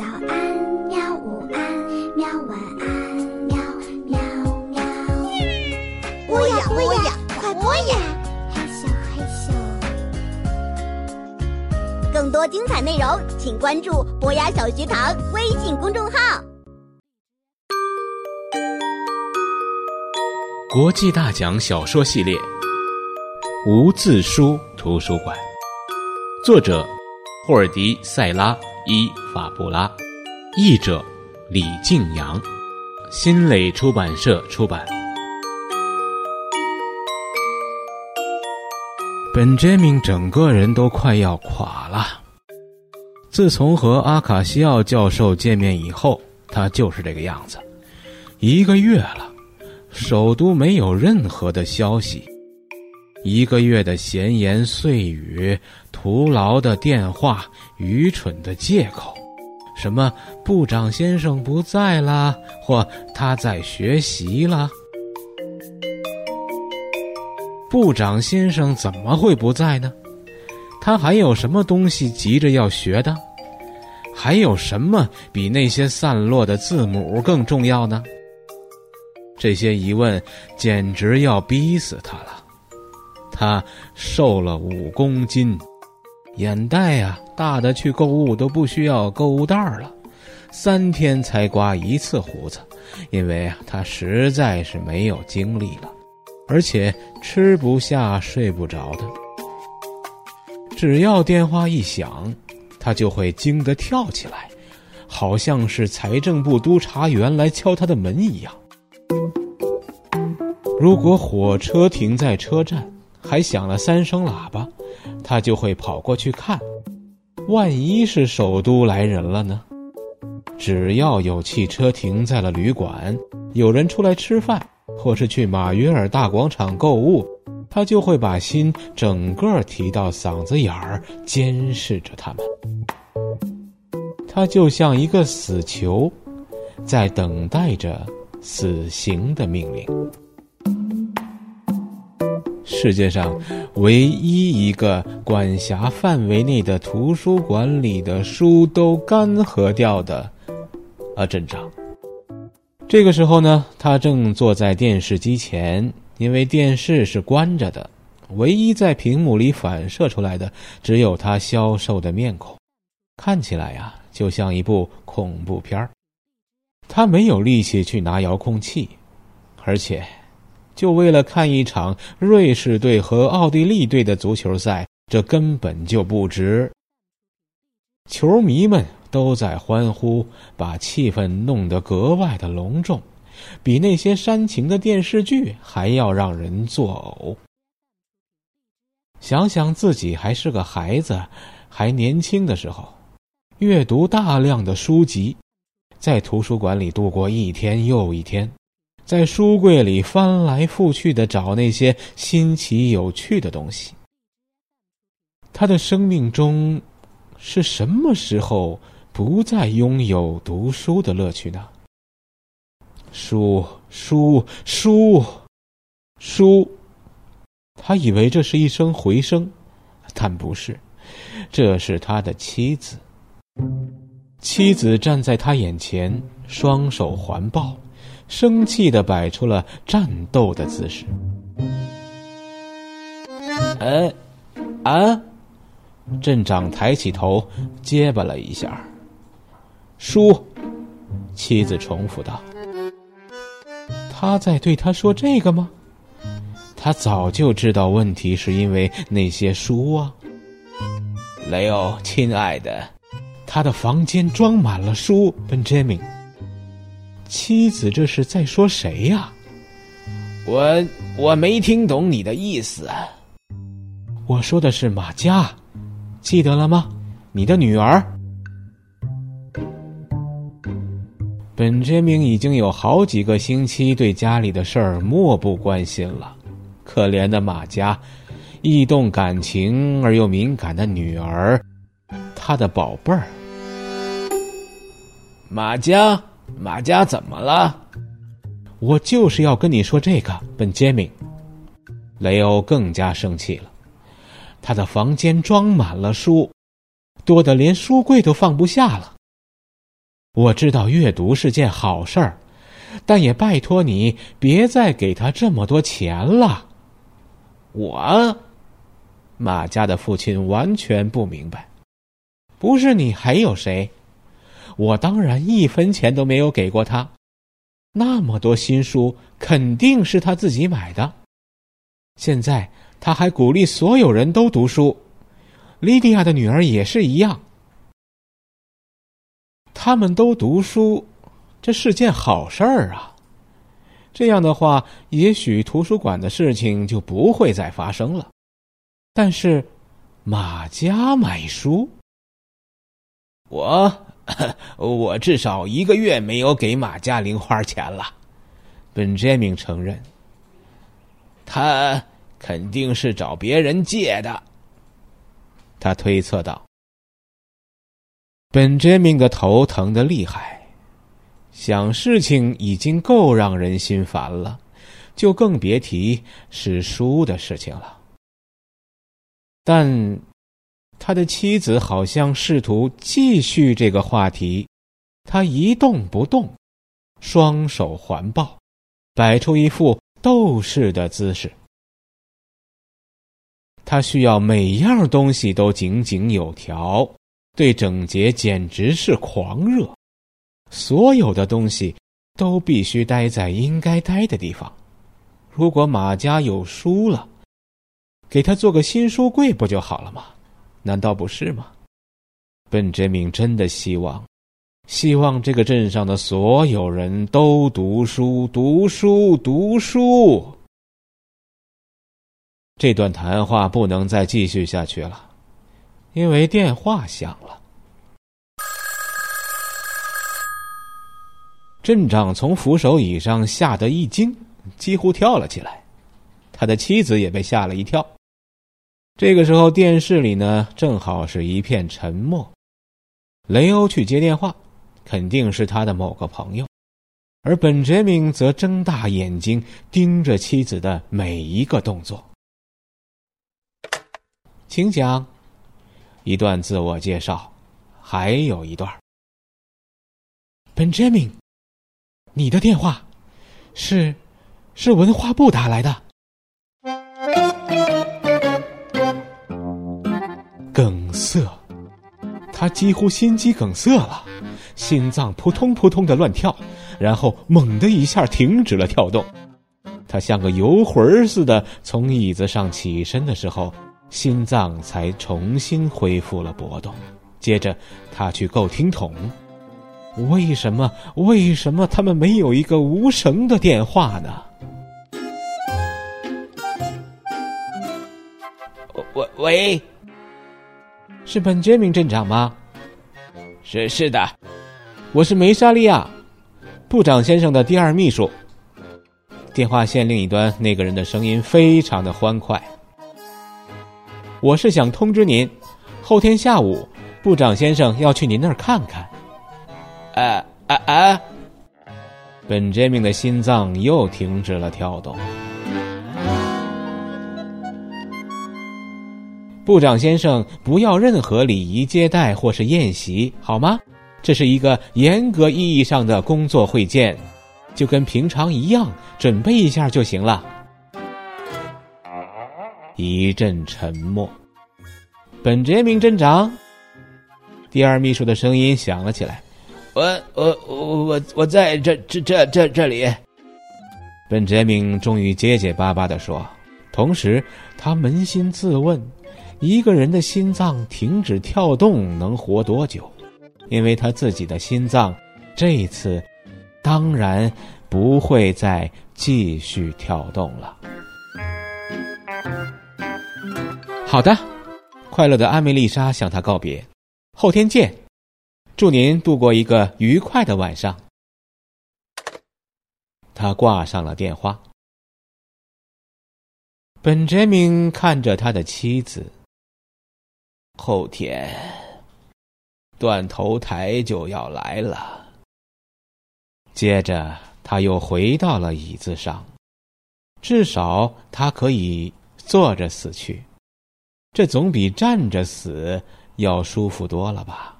早安，喵！午安，喵！晚安，喵喵喵。播呀播呀，快播呀！嘿咻嘿咻。更多精彩内容，请关注“博雅小学堂”微信公众号。国际大奖小说系列《无字书图书馆》，作者霍尔迪·塞拉。伊法布拉，译者李静阳，新蕾出版社出版。本杰明整个人都快要垮了。自从和阿卡西奥教授见面以后，他就是这个样子。一个月了，首都没有任何的消息。一个月的闲言碎语，徒劳的电话，愚蠢的借口，什么部长先生不在啦，或他在学习啦。部长先生怎么会不在呢？他还有什么东西急着要学的？还有什么比那些散落的字母更重要呢？这些疑问简直要逼死他了。他瘦了五公斤，眼袋呀大的去购物都不需要购物袋了，三天才刮一次胡子，因为啊他实在是没有精力了，而且吃不下睡不着的。只要电话一响，他就会惊得跳起来，好像是财政部督察员来敲他的门一样。如果火车停在车站，还响了三声喇叭，他就会跑过去看，万一是首都来人了呢？只要有汽车停在了旅馆，有人出来吃饭，或是去马约尔大广场购物，他就会把心整个提到嗓子眼儿，监视着他们。他就像一个死囚，在等待着死刑的命令。世界上唯一一个管辖范围内的图书馆里的书都干涸掉的，啊，镇长。这个时候呢，他正坐在电视机前，因为电视是关着的，唯一在屏幕里反射出来的只有他消瘦的面孔，看起来呀，就像一部恐怖片儿他没有力气去拿遥控器，而且。就为了看一场瑞士队和奥地利队的足球赛，这根本就不值。球迷们都在欢呼，把气氛弄得格外的隆重，比那些煽情的电视剧还要让人作呕。想想自己还是个孩子，还年轻的时候，阅读大量的书籍，在图书馆里度过一天又一天。在书柜里翻来覆去的找那些新奇有趣的东西。他的生命中，是什么时候不再拥有读书的乐趣呢？书，书，书，书。他以为这是一声回声，但不是，这是他的妻子。妻子站在他眼前，双手环抱。生气的摆出了战斗的姿势。哎，啊！镇长抬起头，结巴了一下。叔，妻子重复道：“他在对他说这个吗？他早就知道问题是因为那些书啊。”雷欧，亲爱的，他的房间装满了书，Benjamin。妻子，这是在说谁呀？我我没听懂你的意思。我说的是马佳，记得了吗？你的女儿。本杰明已经有好几个星期对家里的事儿漠不关心了。可怜的马佳，易动感情而又敏感的女儿，他的宝贝儿，马佳。马家怎么了？我就是要跟你说这个，本杰明。雷欧更加生气了。他的房间装满了书，多的连书柜都放不下了。我知道阅读是件好事儿，但也拜托你别再给他这么多钱了。我，马家的父亲完全不明白。不是你还有谁？我当然一分钱都没有给过他。那么多新书肯定是他自己买的。现在他还鼓励所有人都读书，莉迪亚的女儿也是一样。他们都读书，这是件好事儿啊。这样的话，也许图书馆的事情就不会再发生了。但是，马家买书，我 我至少一个月没有给马家零花钱了。本杰明承认，他肯定是找别人借的。他推测道。本杰明的头疼的厉害，想事情已经够让人心烦了，就更别提是书的事情了。但他的妻子好像试图继续这个话题，他一动不动，双手环抱，摆出一副斗士的姿势。他需要每样东西都井井有条。对整洁简直是狂热，所有的东西都必须待在应该待的地方。如果马家有书了，给他做个新书柜不就好了吗？难道不是吗？本杰明真的希望，希望这个镇上的所有人都读书，读书，读书。这段谈话不能再继续下去了。因为电话响了，镇长从扶手椅上吓得一惊，几乎跳了起来。他的妻子也被吓了一跳。这个时候，电视里呢正好是一片沉默。雷欧去接电话，肯定是他的某个朋友，而本杰明则睁大眼睛盯着妻子的每一个动作。请讲。一段自我介绍，还有一段。本杰明你的电话，是，是文化部打来的。他几乎心肌梗塞了，心脏扑通扑通的乱跳，然后猛的一下停止了跳动。他像个游魂似的从椅子上起身的时候。心脏才重新恢复了搏动，接着他去够听筒。为什么？为什么他们没有一个无绳的电话呢？喂喂，是本杰明镇长吗？是是的，我是梅莎利亚，部长先生的第二秘书。电话线另一端那个人的声音非常的欢快。我是想通知您，后天下午，部长先生要去您那儿看看。啊啊啊！本杰明的心脏又停止了跳动。部长先生，不要任何礼仪接待或是宴席，好吗？这是一个严格意义上的工作会见，就跟平常一样，准备一下就行了。一阵沉默。本杰明镇长，第二秘书的声音响了起来：“我我我我我在这这这这这里。”本杰明终于结结巴巴的说，同时他扪心自问：一个人的心脏停止跳动能活多久？因为他自己的心脏这一次当然不会再继续跳动了。好的，快乐的阿梅丽莎向他告别，后天见，祝您度过一个愉快的晚上。他挂上了电话。本杰明看着他的妻子。后天，断头台就要来了。接着，他又回到了椅子上，至少他可以坐着死去。这总比站着死要舒服多了吧。